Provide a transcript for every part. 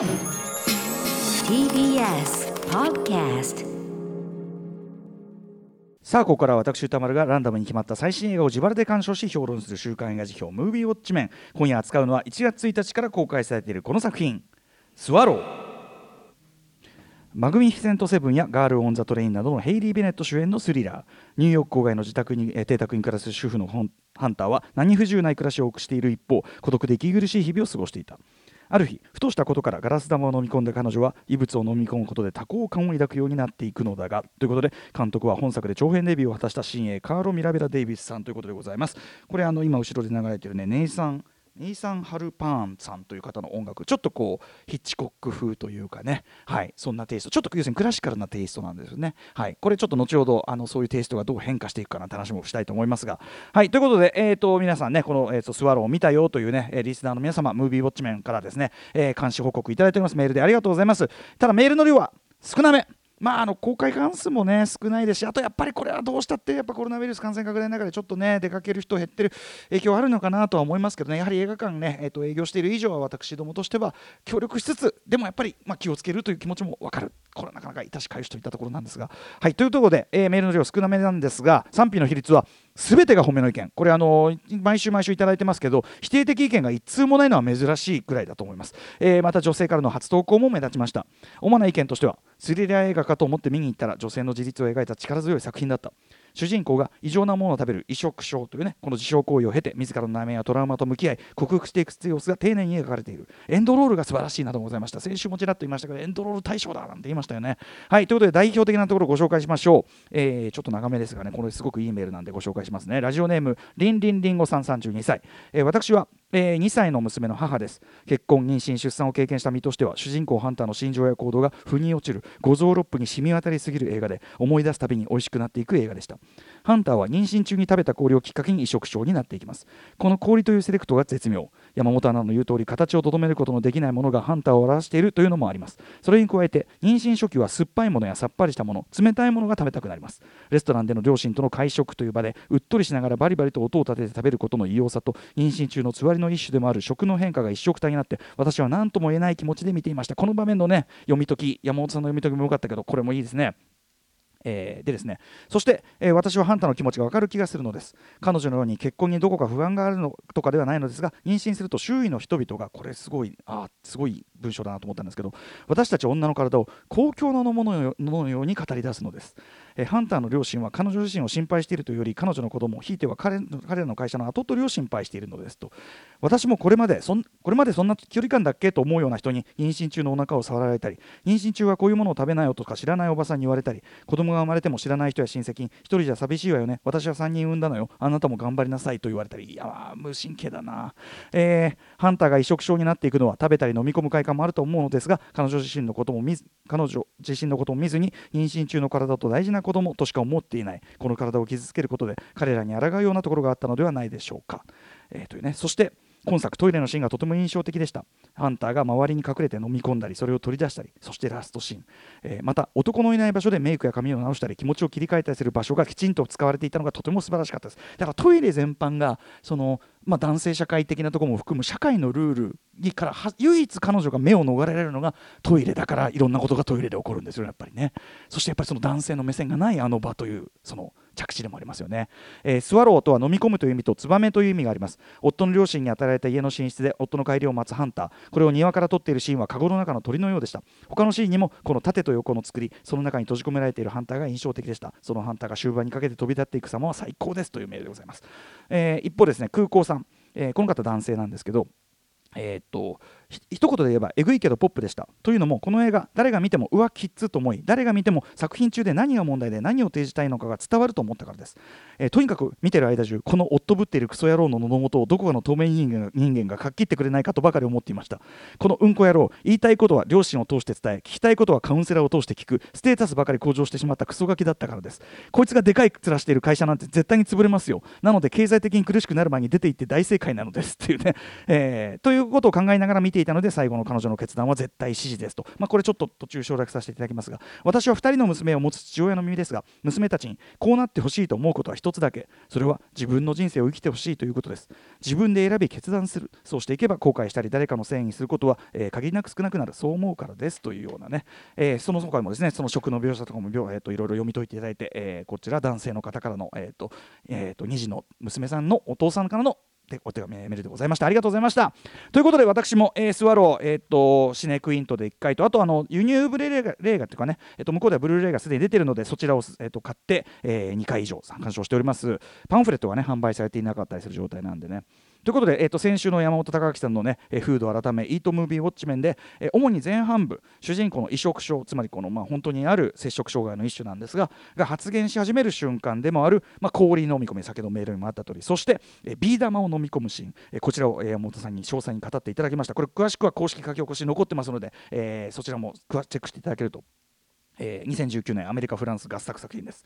TBS Podcast さあここからは私宇多丸がランダムに決まった最新映画を自腹で鑑賞し評論する週刊映画辞表「ムービーウォッチメン」今夜扱うのは1月1日から公開されているこの作品「スワロー」マグニフィセント・セブンやガール・オン・ザ・トレインなどのヘイリー・ベネット主演のスリラー。ニューヨーク郊外の自宅に、えー邸宅に暮らす主婦のハンターは何不自由ない暮らしを送っている一方孤独で息苦しい日々を過ごしていた。ある日ふとしたことからガラス玉を飲み込んだ彼女は異物を飲み込むことで多幸感を抱くようになっていくのだがということで監督は本作で長編デビューを果たした新鋭カーロ・ミラベラ・デイビスさんということでございます。これあの今後ろで流れてるねネイサンネイサン・ハルパーンさんという方の音楽ちょっとこうヒッチコック風というかね。はい。そんなテイスト。ちょっと要するにクラシカルなテイストなんですよね。はい。これちょっと後ほどあのそういうテイストがどう変化していくかなって話もしたいと思いますが。はい。ということでえっ、と皆さんねこの、えー、とスワローを見たよというねリスナーの皆様ムービーウォッチメンからですね、えー監視報告いただいております。メールでありがとうございます。ただメールの量は少なめ。まあ、あの公開関数もね少ないですしあとやっぱりこれはどうしたってやっぱコロナウイルス感染拡大の中でちょっとね出かける人減ってる影響あるのかなとは思いますけどね。やはり映画館ね、えー、と営業している以上は私どもとしては協力しつつでもやっぱり、ま、気をつけるという気持ちも分かる。これはなかなか致し返しといったところなんですが。はいというところで、えーメールの量少なめなんですが賛否の比率は全てが褒めの意見。これあの毎週毎週いただいてますけど否定的意見が一通もないのは珍しいくらいだと思います、えーまた女性からの初投稿も目立ちました。主な意見としてはスリラー映画かと思って見に行ったら女性の自立を描いた力強い作品だった。主人公が異常なものを食べる移植症というねこの自傷行為を経て自らの悩みやトラウマと向き合い克服していく様子が丁寧に描かれているエンドロールが素晴らしいなどございました。先週もちらっと言いましたけどエンドロール大賞だなんて言いましたよね。はいということで代表的なところをご紹介しましょう、えーちょっと長めですがねこれすごくいいメールなんでご紹介します。ねラジオネームりんりんりんごさん32歳、えー私はえー2歳の娘の母です。結婚妊娠出産を経験した身としては主人公ハンターの心情や行動が腑に落ちる五臓六腑に染み渡りすぎる映画で思い出すたびに美味しくなっていく映画でした。ハンターは妊娠中に食べた氷をきっかけに移植症になっていきます。この氷というセレクトが絶妙。山本アナの言う通り形をとどめることのできないものがハンターを表しているというのもあります。それに加えて妊娠初期は酸っぱいものやさっぱりしたもの冷たいものが食べたくなります。レストランでの両親との会食という場でうっとりしながらバリバリと音を立てて食べることの異様さと妊娠中のつわりの一種でもある食の変化が一色体になって私は何とも言えない気持ちで見ていました。この場面のね読み解き山本さんの読み解きも良かったけどこれもいいですね。えーでですねそして、えー私はハンターの気持ちが分かる気がするのです。彼女のように結婚にどこか不安があるのとかではないのですが妊娠すると周囲の人々がこれすごいあすごい文章だなと思ったんですけど私たち女の体を公共のものよもののように語り出すのです、えーハンターの両親は彼女自身を心配しているというより彼女の子供ひいては彼彼らの会社の後取りを心配しているのですと。私もこれまでそんこれまでそんな距離感だっけ？と思うような人に妊娠中のお腹を触られたり妊娠中はこういうものを食べないよとか知らないおばさんに言われたり子供が生まれても知らない人や親戚に一人じゃ寂しいわよね。私は3人産んだのよ。あなたも頑張りなさいと言われたり。いや無神経だな、えーハンターが移植症になっていくのは食べたり飲み込む快感もあると思うのですが彼女自身のことも見ず彼女自身のことを見ずに妊娠中の体と大事な子供としか思っていないこの体を傷つけることで彼らに抗うようなところがあったのではないでしょうか、えーというね、そして今作トイレのシーンがとても印象的でした。ハンターが周りに隠れて飲み込んだりそれを取り出したりそしてラストシーン、えーまた男のいない場所でメイクや髪を直したり気持ちを切り替えたりする場所がきちんと使われていたのがとても素晴らしかったです。だからトイレ全般がその、まあ、男性社会的なところも含む社会のルールにからは唯一彼女が目を逃れられるのがトイレだからいろんなことがトイレで起こるんですよやっぱりね。そしてやっぱりその男性の目線がないあの場というその着地でもありますよね、えースワローとは飲み込むという意味とツバメという意味があります。夫の両親に与えられた家の寝室で夫の帰りを待つハンター。これを庭から撮っているシーンはカゴの中の鳥のようでした。他のシーンにもこの縦と横の作りその中に閉じ込められているハンターが印象的でした。そのハンターが終盤にかけて飛び立っていく様は最高ですというメールでございます、えー一方ですね空港さん、えーこの方男性なんですけどえーっと一言で言えばえぐいけどポップでした。というのもこの映画誰が見てもうわキッズと思い誰が見ても作品中で何が問題で何を提示したいのかが伝わると思ったからです、えーとにかく見てる間中この夫ぶっているクソ野郎の喉元をどこかの透明人間が人間がかっきってくれないかとばかり思っていました。このうんこ野郎言いたいことは両親を通して伝え聞きたいことはカウンセラーを通して聞くステータスばかり向上してしまったクソガキだったからです。こいつがでかい面している会社なんて絶対に潰れますよ。なので経済的に苦しくなる前に出て行って大正解なのですっていうね、えーということを考えながら見てていたので最後の彼女の決断は絶対支持ですと、まあ、これちょっと途中省略させていただきますが私は2人の娘を持つ父親の耳ですが娘たちにこうなってほしいと思うことは一つだけ。それは自分の人生を生きてほしいということです。自分で選び決断する。そうしていけば後悔したり誰かのせいにすることは、えー、限りなく少なくなる。そう思うからです。というようなね、えー、その他もですねその食の描写とかも、えーと、いろいろ読み解いていただいて、えー、こちら男性の方からの、えーとえーと、2児の娘さんのお父さんからのお手紙メールでございました。ありがとうございました。ということで私も、えー、スワロー、えーと、シネクイントで1回とあとあの輸入ブルーレイがレイガっていうかね、えーと、向こうではブルーレイがすでに出てるのでそちらを、えーと、買って、えー、2回以上鑑賞しております。パンフレットがね販売されていなかったりする状態なんでね。ということで、えー、と先週の山本隆明さんのね、えー、フード改め、イートムービーウォッチ面で、えー、主に前半部、主人公の移植症、つまりこの、まあ、本当にある摂食障害の一種なんですが、が発現し始める瞬間でもある、まあ、氷飲み込み、先ほどメールにもあった通り、そして、えー、ビー玉を飲み込むシーン、えー、こちらを、えー、山本さんに詳細に語っていただきました。これ、詳しくは公式書き起こし残ってますので、えー、そちらもチェックしていただけるとえー、2019年アメリカ・フランス合作作品です。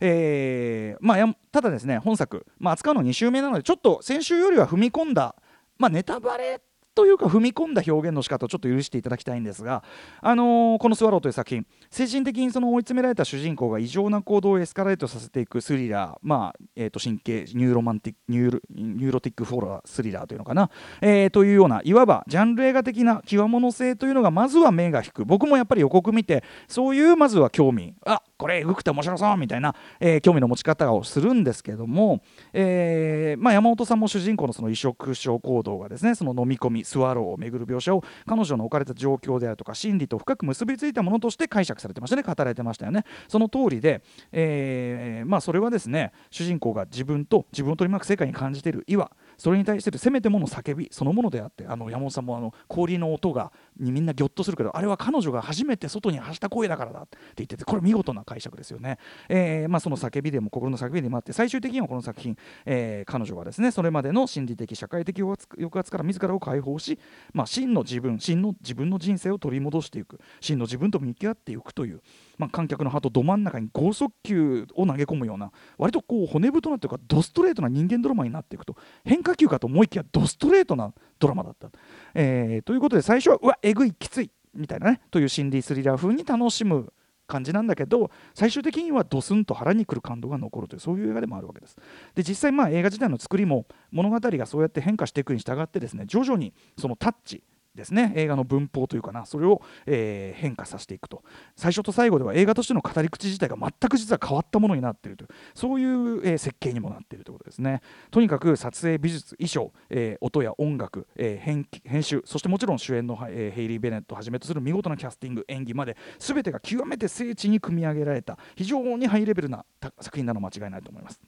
えーまあ、ただですね本作、まあ、扱うの2週目なのでちょっと先週よりは踏み込んだまあ、ネタバレというか踏み込んだ表現の仕方をちょっと許していただきたいんですが、あのー、この「スワロー」という作品精神的にその追い詰められた主人公が異常な行動をエスカレートさせていくスリラー、まあえー、と神経ニューロマンティックニューロニューロティックホラースリラーというのかな、えー、というようないわばジャンル映画的なキワモノ性というのがまずは目が引く。僕もやっぱり予告見てそういうまずは興味。あこれエグくて面白そうみたいな、えー、興味の持ち方をするんですけども、えーまあ、山本さんも主人公のその移植症行動がですねその飲み込みスワローをめぐる描写を彼女の置かれた状況であるとか心理と深く結びついたものとして解釈されてましたね。語られてましたよね。その通りで、えーまあ、それはですね主人公が自分と自分を取り巻く世界に感じている岩それに対してるせめてもの叫びそのものであってあの山本さんもあの氷の音がにみんなぎょっとするけどあれは彼女が初めて外に発した声だからだって言っててこれ見事な解釈ですよね、えーまあ、その叫びでも心の叫びでもあって最終的にはこの作品、えー、彼女はですねそれまでの心理的社会的抑圧から自らを解放し、まあ、真の自分真の自分の人生を取り戻していく真の自分と向き合っていくというまあ、観客のハートど真ん中に剛速球を投げ込むような割とこう骨太なというかドストレートな人間ドラマになっていくと変化球かと思いきやドストレートなドラマだった。えー、ということで最初はうわえぐいきついみたいなねという心理スリラー風に楽しむ感じなんだけど最終的にはドスンと腹にくる感動が残るというそういう映画でもあるわけです。で実際まあ映画自体の作りも物語がそうやって変化していくに従ってですね徐々にそのタッチですね。映画の文法というかな。それを、えー、変化させていくと。最初と最後では映画としての語り口自体が全く実は変わったものになっていると。いうそういう、えー、設計にもなっているということですね。とにかく撮影美術衣装、えー、音や音楽、え編編集そしてもちろん主演の、えヘイリー・ベネットをはじめとする見事なキャスティング演技まで全てが極めて精緻に組み上げられた非常にハイレベルな作品なの間違いないと思います。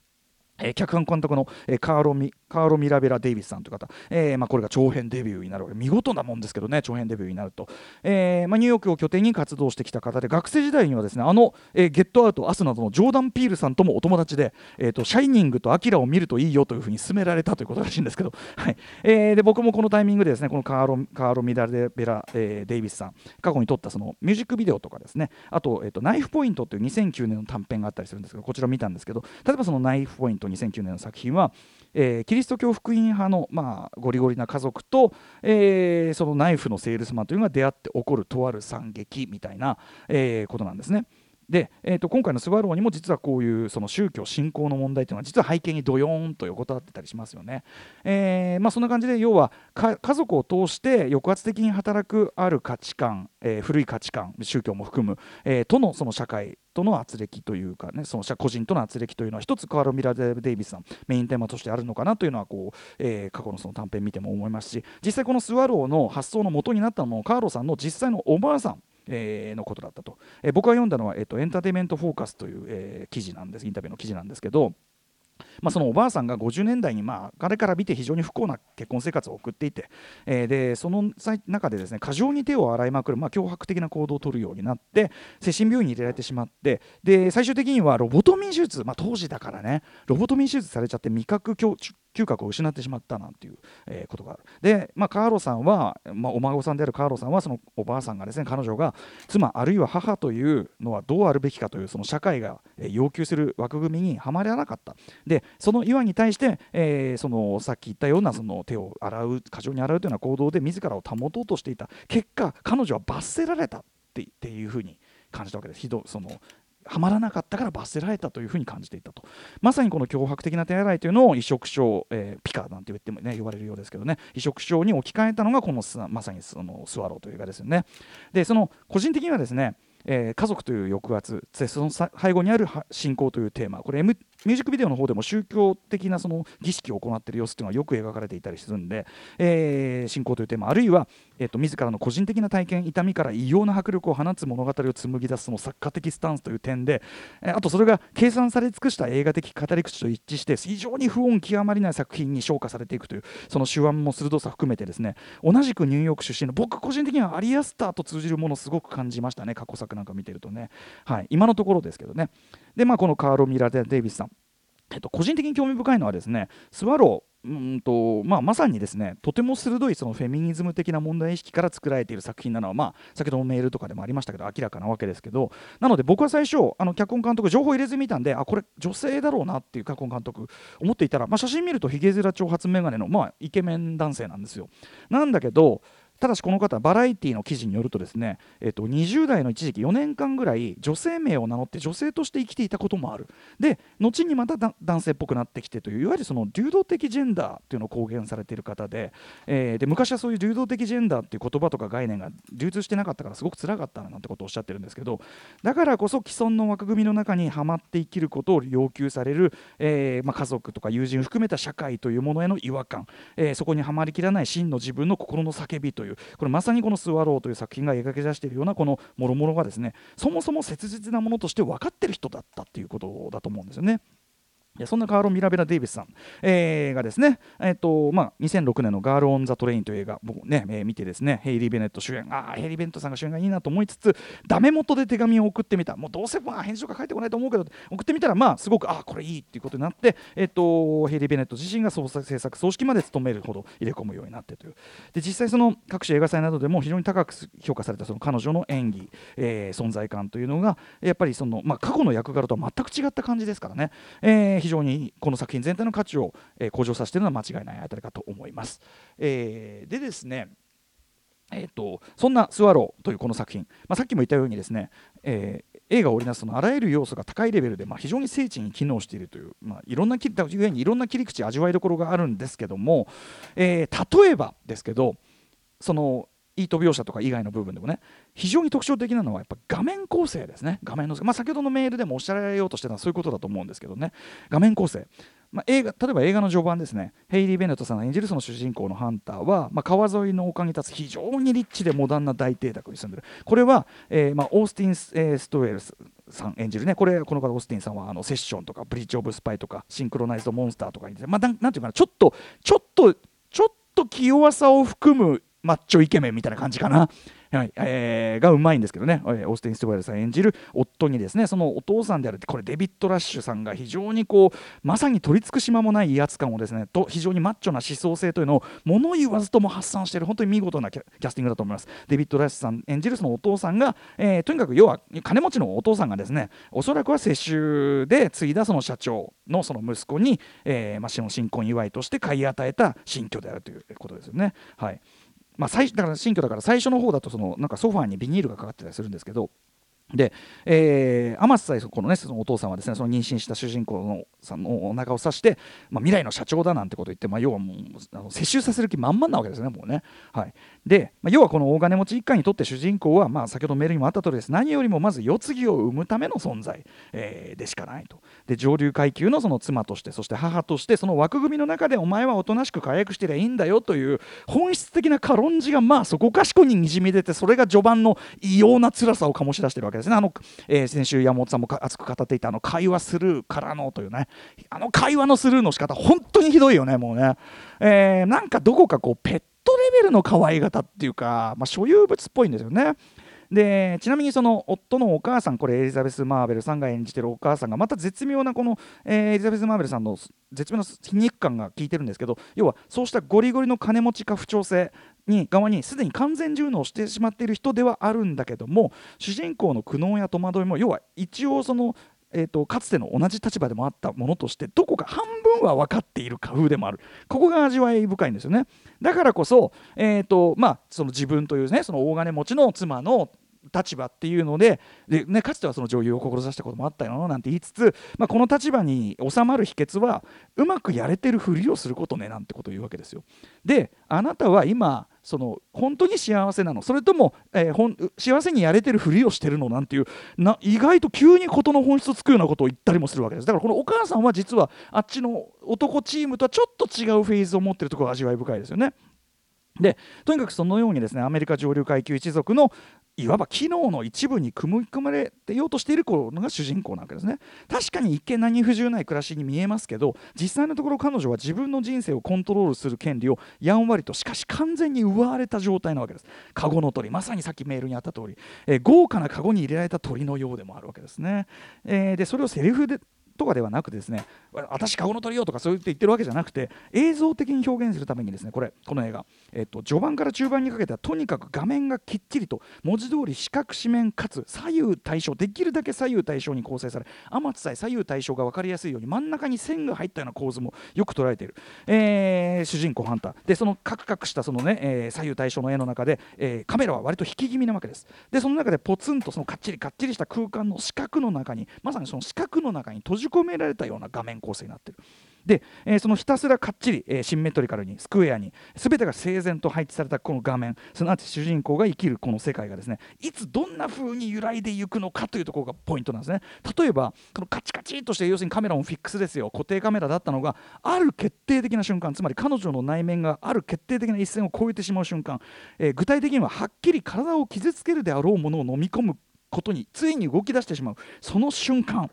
えー、脚本監督の、え、カーロミカーロ・ミラベラ・デイビスさんという方、えーまあ、これが長編デビューになるわけ。見事なもんですけどね長編デビューになると、えーまあ、ニューヨークを拠点に活動してきた方で学生時代にはですねあの、えー、ゲットアウト、アスなどのジョーダン・ピールさんともお友達で、えーと、シャイニングとアキラを見るといいよというふうに勧められたということらしいんですけど、はい。え、で僕もこのタイミングでですねこのカーロカーロ・ミラベラ、え、デイビスさん過去に撮ったそのミュージックビデオとかですね。あと,、えーと、ナイフポイントという2009年の短編があったりするんですけどこちら見たんですけど例えばそのナイフポイント2009年の作品はえー、キリスト教福音派の、まあ、ゴリゴリな家族と、えー、そのナイフのセールスマンというのが出会って起こるとある惨劇みたいな、えー、ことなんですね。で、えー、と今回のスワローにも実はこういうその宗教信仰の問題というのは実は背景にドヨーンと横たわってたりしますよね。えーまあ、そんな感じで要は家族を通して抑圧的に働くある価値観、えー、古い価値観宗教も含む、えー、とのその社会との圧力というかねその個人との圧力というのは一つカール・ミラデ・デイビスさんメインテーマとしてあるのかなというのはこう、えー、過去のその短編見ても思いますし実際このスワローの発想の元になったのもカーロさんの実際のおばあさんえー、のことだったと、えー、僕が読んだのは、えーと、エンターテイメント・フォーカスという、えー、記事なんです。インタビューの記事なんですけどまあ、そのおばあさんが50年代に、まあ、彼から見て非常に不幸な結婚生活を送っていて、えー、でその中でですね過剰に手を洗いまくる、まあ、脅迫的な行動をとるようになって精神病院に入れられてしまってで最終的にはロボトミー手術、まあ、当時だからねロボトミー手術されちゃって味覚強嗅覚を失ってしまったなんていう、え、ことがある。で、まあ、カーロさんは、まあ、お孫さんであるカーロさんはそのおばあさんがですね彼女が妻あるいは母というのはどうあるべきかというその社会が要求する枠組みにはまらなかった。でその岩に対して、えー、そのさっき言ったようなその手を洗う過剰に洗うというような行動で自らを保とうとしていた。結果彼女は罰せられたっていうふうに感じたわけです。ひどそのはまらなかったから罰せられたというふうに感じていたと。まさにこの脅迫的な手洗いというのを移植症、えー、ピカなんて言ってもね言われるようですけどね。移植症に置き換えたのがこのまさにそのスワローという映画ですよね。でその個人的にはですねえー、家族という抑圧その背後にある信仰というテーマこれ、M、ミュージックビデオの方でも宗教的なその儀式を行っている様子というのはよく描かれていたりするんで、えー、信仰というテーマあるいは、えーと、自らの個人的な体験痛みから異様な迫力を放つ物語を紡ぎ出すその作家的スタンスという点で、えー、あとそれが計算され尽くした映画的語り口と一致して非常に不穏極まりない作品に昇華されていくというその手腕も鋭さ含めてですね同じくニューヨーク出身の僕個人的にはアリアスターと通じるものをすごく感じましたね過去作なんか見てるとね、はい、今のところですけどね。でまあこのカーロ・ミラ・デイビスさんえっと、個人的に興味深いのはですねスワローうんとまあ、まさにですねとても鋭いそのフェミニズム的な問題意識から作られている作品なのは、まあ、先ほどもメールとかでもありましたけど明らかなわけですけどなので僕は最初あの脚本監督情報入れずに見たんであこれ女性だろうなっていう脚本監督思っていたら、まあ、写真見るとひげ面長髪眼鏡の、まあ、イケメン男性なんですよ。なんだけどただしこの方バラエティの記事によるとですね、えっと、20代の一時期4年間ぐらい女性名を名乗って女性として生きていたこともある。で後にまた男性っぽくなってきてといういわゆるその流動的ジェンダーっていうのを公言されている方で,、えー、で昔はそういう流動的ジェンダーっていう言葉とか概念が流通してなかったからすごく辛かったなんてことをおっしゃってるんですけどだからこそ既存の枠組みの中にはまって生きることを要求される、えーまあ、家族とか友人を含めた社会というものへの違和感、えー、そこにはまりきらない真の自分の心の叫びというこれまさにこの「スワロー」という作品が描き出しているようなこのもろもろがですねそもそも切実なものとして分かってる人だったっていうことだと思うんですよね。いやそんなカーロ・ミラベラ・デイビスさん、えー、がですね、えーとまあ、2006年の「ガール・オン・ザ・トレイン」という映画僕ね、えー、見てですねヘイリー・ベネット主演。ああヘイリー・ベネットさんが主演がいいなと思いつつダメ元で手紙を送ってみた。もうどうせまあ返事とか書いてこないと思うけど送ってみたらまあすごくあこれいいっていうことになって、えーと、ヘイリー・ベネット自身が創作制作総指揮まで務めるほど入れ込むようになってという。で実際その各種映画祭などでも非常に高く評価されたその彼女の演技、えー、存在感というのがやっぱりその、まあ、過去の役柄とは全く違った感じですからね、えー、非常にこの作品全体の価値を、え向上させているのは間違いないあたりかと思います。えー、でですねえーと、そんな「スワロー」というこの作品、まあ、さっきも言ったようにですね、えー、映画を織りなすそのあらゆる要素が高いレベルで、まあ、非常に精緻に機能しているという、まあ、いろんな切いろんな切り口味わいどころがあるんですけども、えー、例えばですけどそのイート描写とか以外の部分でもね非常に特徴的なのはやっぱ画面構成ですね。画面の、まあ、先ほどのメールでもおっしゃられようとしてたのはそういうことだと思うんですけどね。画面構成。まあ、映画例えば映画の序盤ですね。ヘイリー・ベネットさんが演じるその主人公のハンターは、まあ、川沿いの丘に立つ非常にリッチでモダンな大邸宅に住んでる。これは、えーまあ、オースティン・え、ストウェルスさん演じるね。これこの方オースティンさんはあのセッションとかブリッジ・オブ・スパイとかシンクロナイズド・モンスターとかに、まあ、なんなんていうかなちょっとちょっとちょっと気弱さを含むマッチョイケメンみたいな感じかな。はい。えー、がうまいんですけどね、オースティン・ストワイルさん演じる夫にですねそのお父さんであるこれデビッド・ラッシュさんが非常にこうまさに取り付く島もない威圧感をですねと非常にマッチョな思想性というのを物言わずとも発散している本当に見事なキャスティングだと思います。デビッド・ラッシュさん演じるそのお父さんが、えー、とにかく要は金持ちのお父さんがですねおそらくは世襲で継いだその社長のその息子に、えーまあ、新婚祝いとして買い与えた新居であるということですよね。はい。まあ、最だから新居だから最初の方だとそのなんかソファーにビニールがかかってたりするんですけどで、えー、天瀬このねそのお父さんはですねその妊娠した主人公のさんのお腹を刺して、まあ、未来の社長だなんてことを言って、まあ、要はもうあの接収させる気満々なわけですねもうね。はい、で、まあ、要はこの大金持ち一家にとって主人公は、まあ、先ほどメールにもあった通りです何よりもまず世継ぎを生むための存在、えー、でしかないと。で上流階級のその妻としてそして母としてその枠組みの中でお前はおとなしく解約してりゃいいんだよという本質的な軽んじがまあそこかしこににじみ出てそれが序盤の異様な辛さを醸し出してるわけですね。あのえー、先週山本さんも熱く語っていたあの会話スルーからのというねあの会話のスルーの仕方本当にひどいよねもうね、えー、なんかどこかこうペットレベルの可愛がたっていうか、まあ、所有物っぽいんですよね。でちなみにその夫のお母さんこれエリザベス・マーベルさんが演じてるお母さんがまた絶妙なこの、えー、エリザベス・マーベルさんの絶妙な皮肉感が効いてるんですけど要はそうしたゴリゴリの金持ちか不調性に側にすでに完全順応してしまっている人ではあるんだけども主人公の苦悩や戸惑いも要は一応そのえーと、かつての同じ立場でもあったものとしてどこか半分は分かっている家風でもある。ここが味わい深いんですよね。だからこそ,、えーとまあ、その自分というねその大金持ちの妻の立場っていうのでで、ね、かつてはその女優を志したこともあったよなんて言いつつ、まあ、この立場に収まる秘訣はうまくやれてるふりをすることねなんてことを言うわけですよ。であなたは今その本当に幸せなのそれとも、えー、ほん幸せにやれてるふりをしてるの？なんていうな意外と急に事の本質をつくようなことを言ったりもするわけですだからこのお母さんは実はあっちの男チームとはちょっと違うフェーズを持ってるところが味わい深いですよね。でとにかくそのようにですねアメリカ上流階級一族のいわば機能の一部に組み込まれてようとしているのが主人公なわけですね。確かに一見何不自由ない暮らしに見えますけど実際のところ彼女は自分の人生をコントロールする権利をやんわりとしかし完全に奪われた状態なわけです。カゴの鳥まさにさっきメールにあった通り、えー、豪華なカゴに入れられた鳥のようでもあるわけですね、えー、でそれをセリフでとかではなくですね私カゴの鳥よとかそう言って言ってるわけじゃなくて映像的に表現するためにですねこれこの映画、えっと、序盤から中盤にかけてはとにかく画面がきっちりと文字通り四角四面かつ左右対称できるだけ左右対称に構成され天津さえ左右対称が分かりやすいように真ん中に線が入ったような構図もよく捉えている、えー、主人公ハンター。でそのカクカクしたそのね、えー、左右対称の絵の中で、えー、カメラは割と引き気味なわけです。でその中でポツンとそのかっちりかっちりした空間の四角の中にまさにその四角の中に閉じ込められたような画面構成になってる。で、えー、そのひたすらかっちり、えー、シンメトリカルにスクエアに全てが整然と配置されたこの画面すなわち主人公が生きるこの世界がですねいつどんな風に揺らいでいくのかというところがポイントなんですね。例えばこのカチカチとして要するにカメラもフィックスですよ固定カメラだったのがある決定的な瞬間つまり彼女の内面がある決定的な一線を越えてしまう瞬間、えー、具体的にははっきり体を傷つけるであろうものを飲み込むことについに動き出してしまう。その瞬間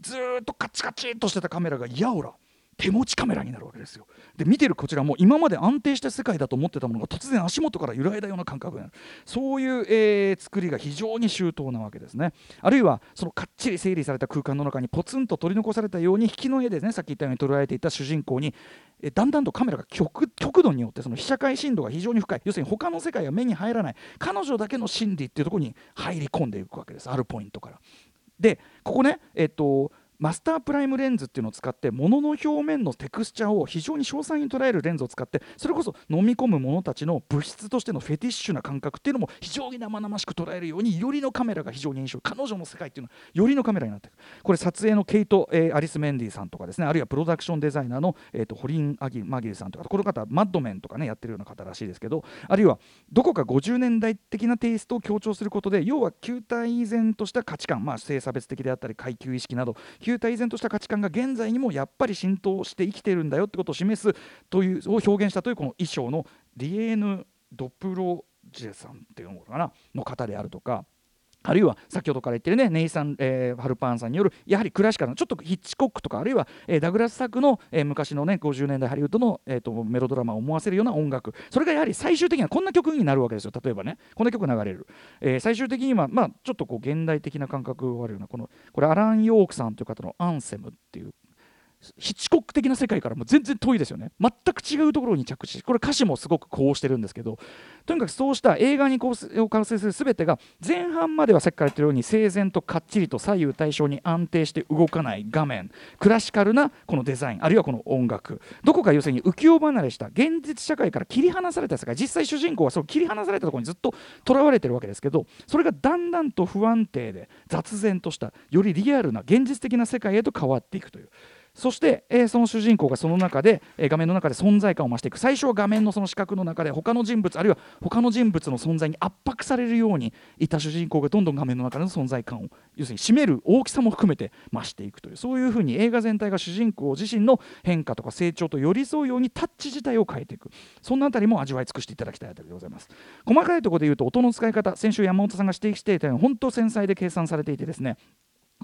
ずっとカチカチとしてたカメラがやおら手持ちカメラになるわけですよ。で見てるこちらも今まで安定した世界だと思ってたものが突然足元から揺らいだような感覚になる。そういう、えー、作りが非常に周到なわけですね。あるいはそのかっちり整理された空間の中にポツンと取り残されたように引きの絵でね。さっき言ったように捉えていた主人公に。えだんだんとカメラが極度によってその被写界深度が非常に深い。要するに他の世界が目に入らない。彼女だけの心理っていうところに入り込んでいくわけです。あるポイントから。でここねえっとマスタープライムレンズっていうのを使って物の表面のテクスチャーを非常に詳細に捉えるレンズを使ってそれこそ飲み込む者たちの物質としてのフェティッシュな感覚っていうのも非常に生々しく捉えるようによりのカメラが非常に印象彼女の世界っていうのはよりのカメラになっていくこれ撮影のケイト、えー、アリス・メンディさんとかですねあるいはプロダクションデザイナーの、えーと、ホリン・アギマギルさんとかこの方マッドメンとかねやってるような方らしいですけどあるいはどこか50年代的なテイストを強調することで要は球体依然とした価値観まあ性差別的であったり階級意識など球体依然とした価値観が現在にもやっぱり浸透して生きてるんだよってことを示すというを表現したというこの衣装のリエーヌ・ドプロジェさんっていうのかなの方であるとか。あるいは先ほどから言ってるねネイサン、えー、ハルパーンさんによるやはりクラシカルなちょっとヒッチコックとかあるいは、えー、ダグラス作の、えー、昔のね50年代ハリウッドの、えーと、メロドラマを思わせるような音楽。それがやはり最終的にはこんな曲になるわけですよ。例えばねこんな曲流れる、えー、最終的にはまあちょっとこう現代的な感覚があるようなこのこれアラン・ヨークさんという方の「アンセム」っていうヒッチコック的な世界からも全然遠いですよね全く違うところに着地これ歌詞もすごくこうしてるんですけどとにかくそうした映画に構成を完成する全てが前半まではさっきから言ってるように整然とかっちりと左右対称に安定して動かない画面クラシカルなこのデザインあるいはこの音楽どこか要するに浮世離れした現実社会から切り離された世界実際主人公はその切り離されたところにずっととらわれてるわけですけどそれがだんだんと不安定で雑然としたよりリアルな現実的な世界へと変わっていくという。そして、えー、その主人公がその中で、えー、画面の中で存在感を増していく。最初は画面のその視覚の中で他の人物あるいは他の人物の存在に圧迫されるようにいた主人公がどんどん画面の中での存在感を要するに占める大きさも含めて増していくというそういうふうに映画全体が主人公自身の変化とか成長と寄り添うようにタッチ自体を変えていく。そんなあたりも味わい尽くしていただきたいあたりでございます。細かいところで言うと音の使い方先週山本さんが指摘していたように本当繊細で計算されていてですね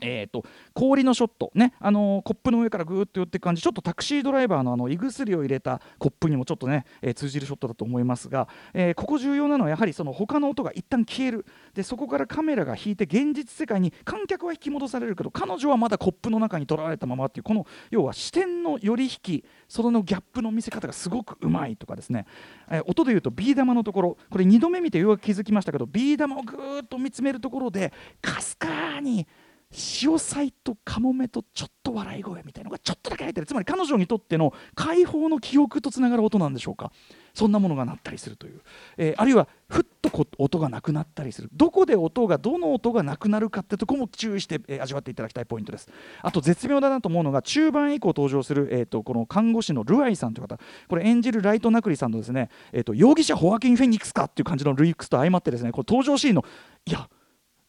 えー、と氷のショット、ねあのーコップの上からぐーっと寄っていく感じちょっとタクシードライバーのあの胃薬を入れたコップにもちょっとね、えー通じるショットだと思いますが、えーここ重要なのはやはりその他の音が一旦消える。でそこからカメラが引いて現実世界に観客は引き戻されるけど彼女はまだコップの中にとられたままっていうこの要は視点の寄り引きそのギャップの見せ方がすごくうまいとかですね、えー音で言うとビー玉のところこれ2度目見てようやく気づきましたけどビー玉をぐーっと見つめるところでかすかに潮騒とカモメとちょっと笑い声みたいのがちょっとだけ入ってる。つまり彼女にとっての解放の記憶とつながる音なんでしょうか。そんなものが鳴ったりするという、えーあるいはふっと音がなくなったりする。どこで音がどの音がなくなるかってとこも注意して、えー味わっていただきたいポイントです。あと絶妙だなと思うのが中盤以降登場する、えー、とこの看護師のルアイさんという方。これ演じるライト・ナクリさんのですね、えー、と容疑者ホアキン・フェニックスかっていう感じのルイックスと相まってですねこれ登場シーンのいや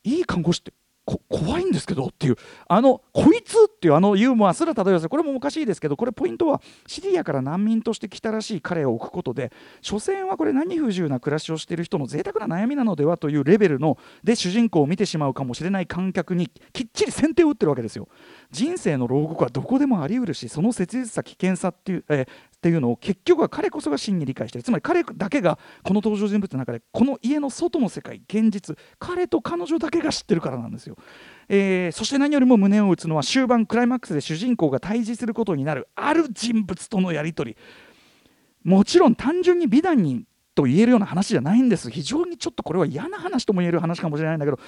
いい看護師って怖いんですけどっていうあのこいつっていうあのユーモアすら漂わせこれもおかしいですけどこれポイントはシリアから難民として来たらしい彼を置くことで所詮はこれ何不自由な暮らしをしている人の贅沢な悩みなのではというレベルので主人公を見てしまうかもしれない観客にきっちり先手を打ってるわけですよ。人生の牢獄はどこでもあり得るしその切実さ危険さっていう、えーっていうのを結局は彼こそが真に理解してる。つまり彼だけがこの登場人物の中でこの家の外の世界現実彼と彼女だけが知ってるからなんですよ、えーそして何よりも胸を打つのは終盤クライマックスで主人公が対峙することになるある人物とのやり取り。もちろん単純に美談にと言えるような話じゃないんです。非常にちょっとこれは嫌な話とも言える話かもしれないんだけど。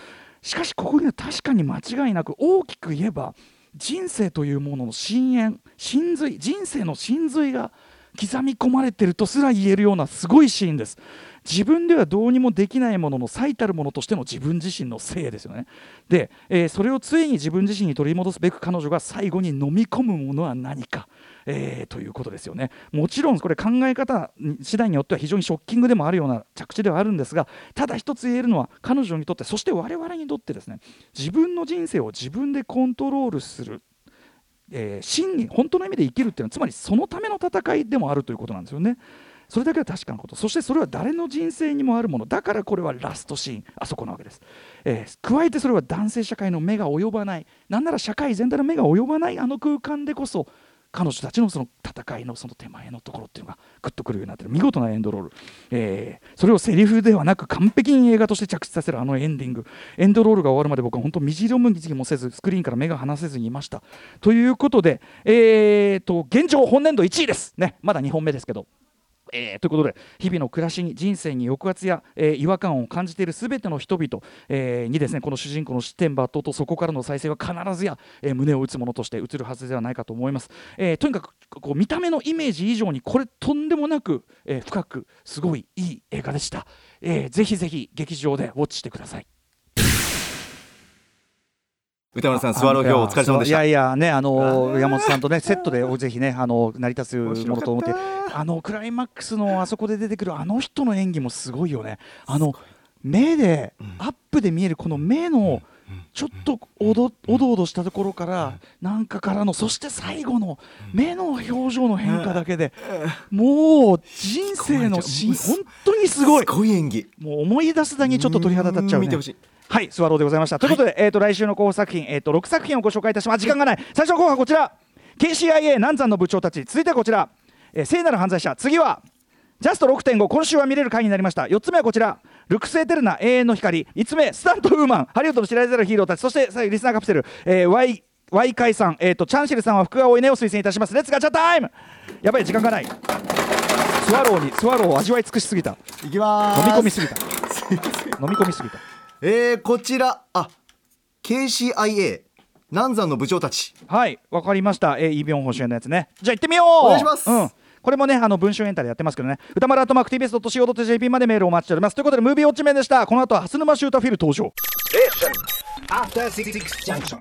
しかしここには確かに間違いなく大きく言えば人生というものの深淵真髄人生の真髄が刻み込まれてるとすら言えるようなすごいシーンです。自分ではどうにもできないものの最たるものとしての自分自身の性ですよね。で、えーそれをついに自分自身に取り戻すべく彼女が最後に飲み込むものは何か、えーということですよね。もちろんこれ考え方次第によっては非常にショッキングでもあるような着地ではあるんですがただ一つ言えるのは彼女にとってそして我々にとってですね自分の人生を自分でコントロールする。えー真に本当の意味で生きるっていうのはつまりそのための戦いでもあるということなんですよね。それだけは確かなこと。そしてそれは誰の人生にもあるもの。だからこれはラストシーン。あそこなわけです、えー加えてそれは男性社会の目が及ばない。なんなら社会全体の目が及ばないあの空間でこそ彼女たちのその戦いのその手前のところっていうのがグッとくるようになってる。見事なエンドロール、えーそれをセリフではなく完璧に映画として着地させるあのエンディング。エンドロールが終わるまで僕は本当みじろむぎもせずスクリーンから目が離せずにいました。ということで、えー、と現状本年度1位です。ねまだ2本目ですけど。えーということで日々の暮らしに人生に抑圧や、えー違和感を感じているすべての人々、えーにですねこの主人公の視点抜刀とそこからの再生は必ずや、え胸を打つものとして映るはずではないかと思います、えとにかくこう見た目のイメージ以上にこれとんでもなく、え深くすごいいい映画でした、えーぜひぜひ劇場でウォッチしてください。歌丸さん、スワロー表お疲れ様でした。いやいやねあの山本さんとねセットでぜひねあの成り立つものと思って。あのクライマックスのあそこで出てくるあの人の演技もすごいよね。あの目で、アップで見えるこの目のちょっとおどおどおどしたところから、なんかからのそして最後の目の表情の変化だけで、もう人生のしす本当にすごい。すごい演技。もう思い出すだけにちょっと鳥肌立っちゃうね。見てほしい。はい、スワローでございました。ということで、えっ、と、来週の候補作品、えっ、と、6作品をご紹介いたします。時間がない。最初の候補はこちら。KCIA 南山の部長たち。続いてはこちら。えー聖なる犯罪者。次は。ジャスト6.5今週は見れる回になりました4つ目はこちらルクスエテルナ永遠の光5つ目スタントウーマンハリウッドの知られざるヒーローたちそして最後リスナーカプセル、えー、Y Y 解散、えー、とチャンシルさんは福川おいねを推薦いたしますレッツガチャタイムやばい時間がないスワローにスワローを味わい尽くしすぎたいきま飲みーす。込みすぎた飲み込みすぎた えー、こちら、あ、KCIA 南山の部長たち。はい、わかりました。えー、イ・ビョンホ主演のやつね。じゃあ行ってみよう。お願いしますうん。これもね、あの文春エンタでやってますけどね、歌丸アートマーク TBS.CO.JP までメールをお待ちしております。ということで、ムービーウォッチメンでした。この後は、蓮沼シュータフィル登場。After Six Junction.